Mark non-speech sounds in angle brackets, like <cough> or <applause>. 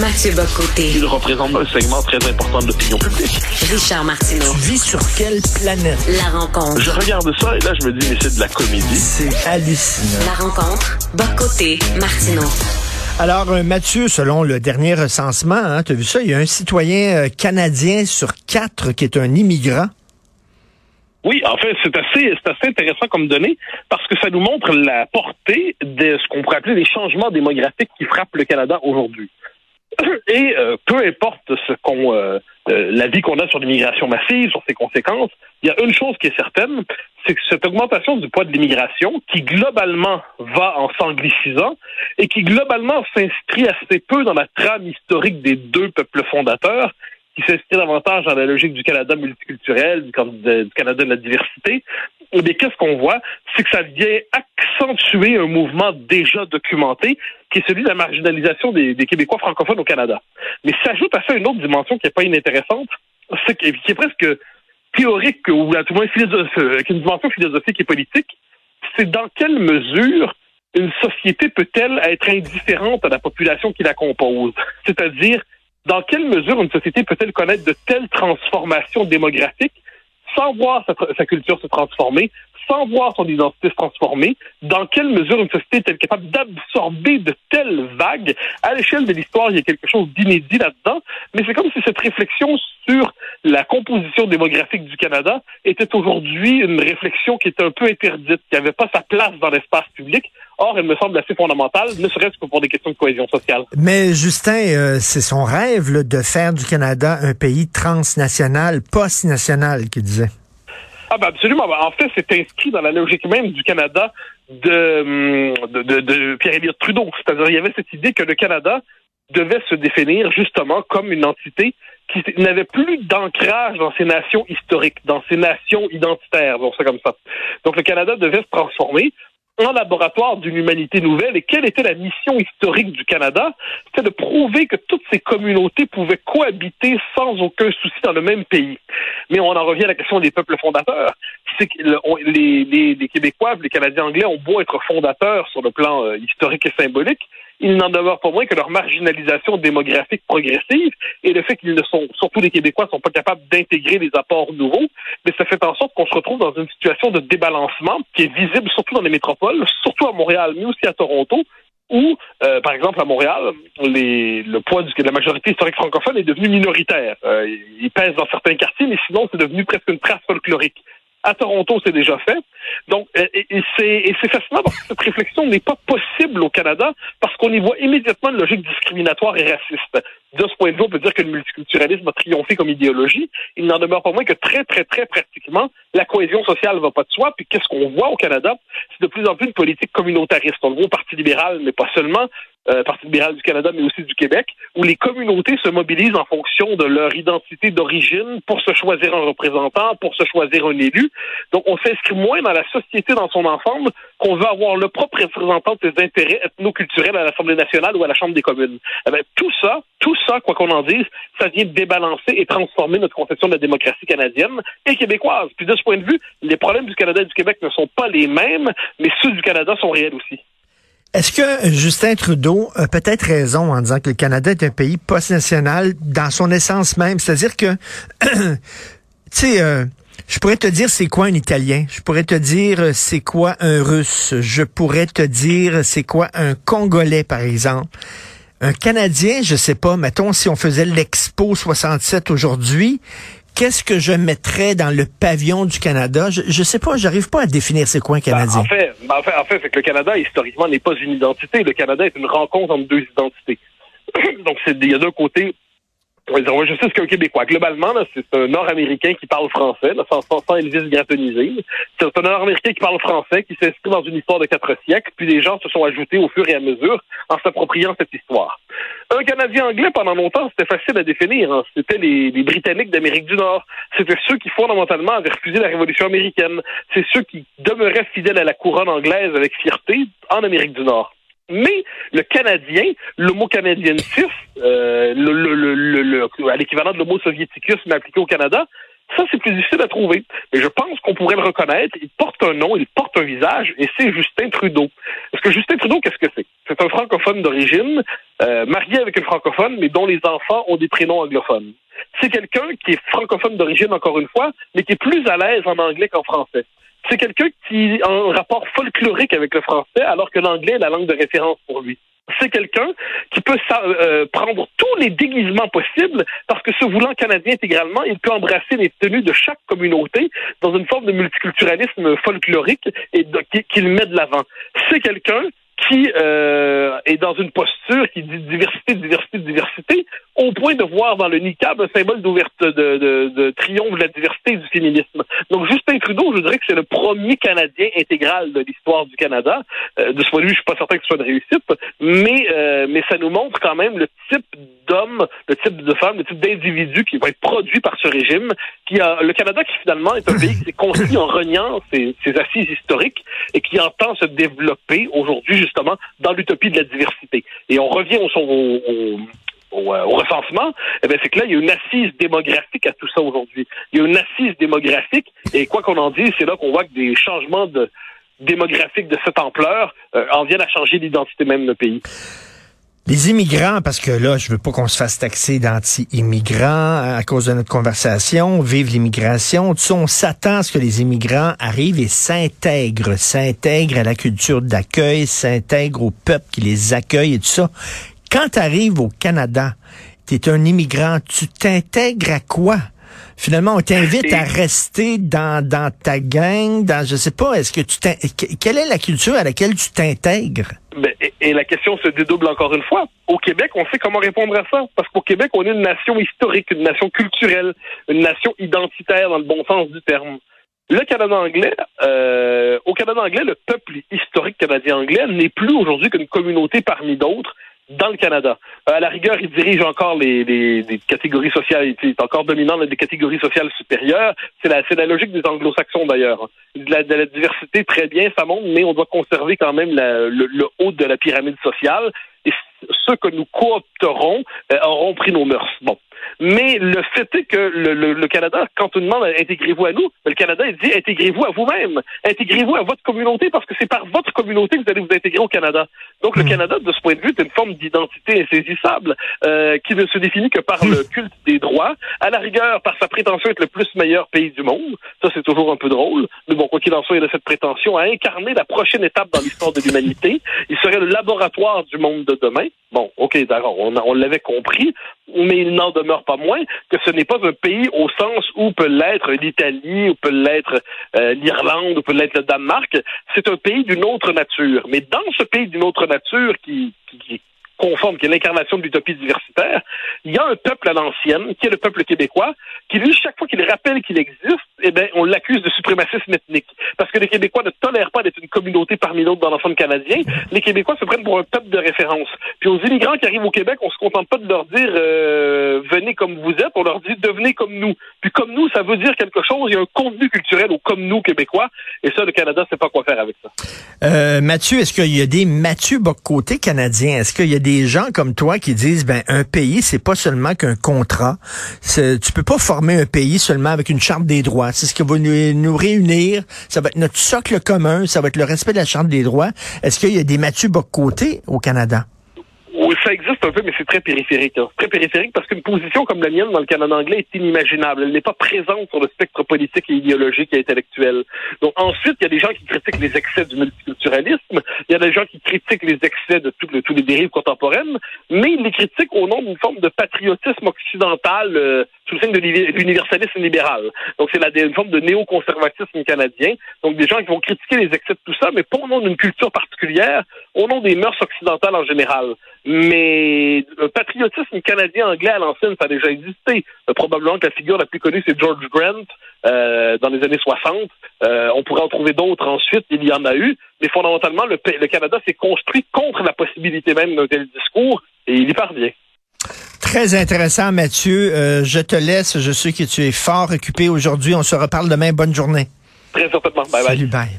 Mathieu Bocoté. Il représente un segment très important de l'opinion publique. Richard Martineau. Tu vis sur quelle planète? La rencontre. Je regarde ça et là, je me dis, mais c'est de la comédie. C'est hallucinant. La rencontre. Bocoté. Martineau. Alors, euh, Mathieu, selon le dernier recensement, hein, tu as vu ça, il y a un citoyen euh, canadien sur quatre qui est un immigrant. Oui, en fait, c'est assez, c'est assez intéressant comme donnée parce que ça nous montre la portée de ce qu'on pourrait appeler les changements démographiques qui frappent le Canada aujourd'hui. Et euh, peu importe ce qu'on, euh, euh, la vie qu'on a sur l'immigration massive, sur ses conséquences, il y a une chose qui est certaine, c'est que cette augmentation du poids de l'immigration, qui globalement va en s'anglicisant et qui globalement s'inscrit assez peu dans la trame historique des deux peuples fondateurs, qui s'inscrit davantage dans la logique du Canada multiculturel, du, Canada de la diversité, eh qu'est-ce qu'on voit? C'est que ça vient accentuer un mouvement déjà documenté, qui est celui de la marginalisation des, Québécois francophones au Canada. Mais s'ajoute à ça une autre dimension qui n'est pas inintéressante, c'est qui est presque théorique, ou à tout le moins philosophe, euh, une dimension philosophique et politique, c'est dans quelle mesure une société peut-elle être indifférente à la population qui la compose? C'est-à-dire, dans quelle mesure une société peut-elle connaître de telles transformations démographiques sans voir sa, culture se transformer, sans voir son identité se transformer, dans quelle mesure une société est-elle capable d'absorber de telles vagues? À l'échelle de l'histoire, il y a quelque chose d'inédit là-dedans, mais c'est comme si cette réflexion sur la composition démographique du Canada était aujourd'hui une réflexion qui était un peu interdite, qui n'avait pas sa place dans l'espace public. Or, elle me semble assez fondamentale, ne serait-ce que pour des questions de cohésion sociale. Mais Justin, euh, c'est son rêve de faire du Canada un pays transnational, post-national, qu'il disait. Ah ben absolument. Ben, en fait, c'est inscrit dans la logique même du Canada de, hum, de, de, de Pierre-Éliott Trudeau. C'est-à-dire, il y avait cette idée que le Canada devait se définir justement comme une entité qui n'avait plus d'ancrage dans ses nations historiques, dans ses nations identitaires, bon, ça comme ça. Donc le Canada devait se transformer en laboratoire d'une humanité nouvelle. Et quelle était la mission historique du Canada? C'était de prouver que toutes ces communautés pouvaient cohabiter sans aucun souci dans le même pays. Mais on en revient à la question des peuples fondateurs. Les, les, les, Québécois, les Canadiens anglais ont beau être fondateurs sur le plan euh, historique et symbolique, il n'en demeure pas moins que leur marginalisation démographique progressive et le fait qu'ils ne sont, surtout les Québécois, sont pas capables d'intégrer des apports nouveaux, mais ça fait en sorte qu'on se retrouve dans une situation de débalancement qui est visible surtout dans les métropoles, surtout à Montréal, mais aussi à Toronto, où, euh, par exemple, à Montréal, les, le poids de la majorité historique francophone est devenu minoritaire. Euh, il pèse dans certains quartiers, mais sinon, c'est devenu presque une trace folklorique. À Toronto, c'est déjà fait. Donc, et, c'est fascinant parce que cette réflexion n'est pas possible au Canada parce qu'on y voit immédiatement une logique discriminatoire et raciste. De ce point de vue, on peut dire que le multiculturalisme a triomphé comme idéologie. Il n'en demeure pas moins que très, très, très pratiquement, la cohésion sociale va pas de soi. Puis qu'est-ce qu'on voit au Canada? C'est de plus en plus une politique communautariste. On le voit au Parti libéral, mais pas seulement, euh, Parti libéral du Canada, mais aussi du Québec, où les communautés se mobilisent en fonction de leur identité d'origine pour se choisir un représentant, pour se choisir un élu. Donc, on s'inscrit moins dans la société dans son ensemble qu'on veut avoir le propre représentant de ses intérêts ethno-culturels à l'Assemblée nationale ou à la Chambre des communes. Eh bien, tout ça, tout ça, quoi qu'on en dise, ça vient débalancer et transformer notre conception de la démocratie canadienne et québécoise. Puis de ce point de vue, les problèmes du Canada et du Québec ne sont pas les mêmes, mais ceux du Canada sont réels aussi. Est-ce que Justin Trudeau a peut-être raison en disant que le Canada est un pays post-national dans son essence même? C'est-à-dire que, <clears throat> tu sais, euh, je pourrais te dire c'est quoi un Italien, je pourrais te dire euh, c'est quoi un Russe, je pourrais te dire c'est quoi un Congolais, par exemple? Un Canadien, je sais pas, mettons si on faisait l'Expo 67 aujourd'hui, qu'est-ce que je mettrais dans le pavillon du Canada? Je, ne sais pas, j'arrive pas à définir c'est quoi un ben, Canadien. en fait, ben, en fait, en fait c'est que le Canada, historiquement, n'est pas une identité. Le Canada est une rencontre entre deux identités. <clears throat> Donc, il y a d'un côté je sais ce qu'un Québécois. Globalement, c'est un Nord-Américain qui parle français, là, sans, sans, sans Elvis. C'est un Nord-Américain qui parle français, qui s'inscrit dans une histoire de quatre siècles, puis les gens se sont ajoutés au fur et à mesure en s'appropriant cette histoire. Un Canadien anglais, pendant longtemps, c'était facile à définir. Hein. C'était les, Britanniques d'Amérique du Nord. C'était ceux qui, fondamentalement, avaient refusé la Révolution américaine. C'est ceux qui demeuraient fidèles à la couronne anglaise avec fierté en Amérique du Nord. Mais le Canadien, le mot canadiensis, euh, le, le, le, à l'équivalent de mot soviéticus, mais appliqué au Canada, ça, c'est plus difficile à trouver. Mais je pense qu'on pourrait le reconnaître. Il porte un nom, il porte un visage, et c'est Justin Trudeau. Parce que Justin Trudeau, qu'est-ce que c'est? C'est un francophone d'origine, euh, marié avec une francophone, mais dont les enfants ont des prénoms anglophones. C'est quelqu'un qui est francophone d'origine, encore une fois, mais qui est plus à l'aise en anglais qu'en français. C'est quelqu'un qui a un rapport folklorique avec le français, alors que l'anglais est la langue de référence pour lui c'est quelqu'un qui peut euh, prendre tous les déguisements possibles parce que se voulant canadien intégralement, il peut embrasser les tenues de chaque communauté dans une forme de multiculturalisme folklorique et qu'il met de l'avant. C'est quelqu'un qui euh, est dans une posture qui dit diversité, diversité, diversité, au point de voir dans le niqab un symbole d'ouverture, de, de, de, triomphe de la diversité du féminisme. Donc Justin Trudeau, je dirais que c'est le premier Canadien intégral de l'histoire du Canada. Euh, de ce point de vue, je suis pas certain que ce soit une réussite, mais euh, mais ça nous montre quand même le type d'homme, le type de femme, le type d'individu qui va être produit par ce régime. Qui a le Canada qui finalement est un pays qui s'est construit en reniant ses, ses assises historiques et qui entend se développer aujourd'hui justement dans l'utopie de la diversité. Et on revient au, euh, recensement, eh c'est que là, il y a une assise démographique à tout ça aujourd'hui. Il y a une assise démographique, et quoi qu'on en dise, c'est là qu'on voit que des changements démographiques de cette ampleur euh, en viennent à changer l'identité même de pays. Les immigrants, parce que là, je veux pas qu'on se fasse taxer d'anti-immigrants à cause de notre conversation. Vive l'immigration. Tu sais, on s'attend à ce que les immigrants arrivent et s'intègrent, s'intègrent à la culture d'accueil, s'intègrent au peuple qui les accueille et tout ça. Quand tu arrives au Canada, tu es un immigrant, tu t'intègres à quoi? Finalement, on t'invite à rester dans, dans ta gang, dans, je sais pas, est-ce que tu quelle est la culture à laquelle tu t'intègres? Ben, et, la question se dédouble encore une fois. Au Québec, on sait comment répondre à ça. Parce qu'au Québec, on est une nation historique, une nation culturelle, une nation identitaire dans le bon sens du terme. Le Canada anglais, euh, au Canada anglais, le peuple historique canadien anglais n'est plus aujourd'hui qu'une communauté parmi d'autres dans le Canada. Euh, à la rigueur, il dirige encore les, les, les catégories sociales, il est encore dominant dans des catégories sociales supérieures. C'est la, c'est la logique des anglo-saxons d'ailleurs. De la, de la, diversité, très bien, ça monte, mais on doit conserver quand même la, le, le, haut de la pyramide sociale. Et ceux que nous coopterons euh, auront pris nos mœurs. Bon. Mais le fait est que le, le, Canada, quand on demande intégrez-vous à nous, le Canada il dit intégrez-vous à vous-même, intégrez-vous à votre communauté parce que c'est par votre communauté que vous allez vous intégrer au Canada. Donc le hmm. Canada, de ce point de vue, est une forme d'identité insaisissable euh, qui ne se définit que par le culte des droits, à la rigueur par sa prétention d'être le plus meilleur pays du monde. Ça c'est toujours un peu drôle, mais bon quoi qu'il en soit, il a cette prétention à incarner la prochaine étape dans l'histoire de l'humanité. Il serait le laboratoire du monde de demain. Bon, ok, d'accord, on, on l'avait compris, mais il n'en demeure pas moins que ce n'est pas un pays au sens où peut l'être l'Italie, ou peut l'être euh, l'Irlande, ou peut l'être le Danemark. C'est un pays d'une autre nature. Mais dans ce pays d'une autre nature qui, qui, qui conforme, qui est l'incarnation de l'utopie diversitaire, il y a un peuple à l'ancienne, qui est le peuple québécois, qui lui, chaque fois qu'il rappelle qu'il existe, eh bien, on l'accuse de suprémacisme ethnique. Parce que les Québécois ne tolèrent pas d'être une communauté parmi d'autres dans l'ensemble canadien. Les Québécois se prennent pour un peuple de référence. Puis aux immigrants qui arrivent au Québec, on se contente pas de leur dire euh, venez comme vous êtes, on leur dit devenez comme nous. Puis comme nous, ça veut dire quelque chose. Il y a un contenu culturel au comme nous québécois. Et ça, le Canada sait pas quoi faire avec ça. Euh, Mathieu, est-ce qu'il y a des Mathieu Bocoté canadiens? Est-ce qu'il y a des gens comme toi qui disent ben un pays, c'est pas seulement qu'un contrat. Tu peux pas former un pays seulement avec une charte des droits. C'est ce qui va nous, réunir. Ça va être notre socle commun. Ça va être le respect de la charte des droits. Est-ce qu'il y a des Mathieu Bocoté au Canada? Ça existe un peu, mais c'est très périphérique. Hein. Très périphérique parce qu'une position comme la mienne dans le Canada anglais est inimaginable. Elle n'est pas présente sur le spectre politique et idéologique et intellectuel. Donc ensuite, il y a des gens qui critiquent les excès du multiculturalisme, il y a des gens qui critiquent les excès de toutes les dérives contemporaines, mais ils les critiquent au nom d'une forme de patriotisme occidental euh, sous le signe de l'universalisme libéral. Donc c'est une forme de néoconservatisme canadien. Donc des gens qui vont critiquer les excès de tout ça, mais pas au nom d'une culture particulière, au nom des mœurs occidentales en général. Le patriotisme canadien-anglais à l'ancienne, ça a déjà existé. Euh, probablement que la figure la plus connue, c'est George Grant euh, dans les années 60. Euh, on pourrait en trouver d'autres ensuite, il y en a eu. Mais fondamentalement, le, le Canada s'est construit contre la possibilité même d'un tel discours et il y parvient. Très intéressant, Mathieu. Euh, je te laisse. Je sais que tu es fort occupé aujourd'hui. On se reparle demain. Bonne journée. Très certainement. Bye bye. Salut, bye.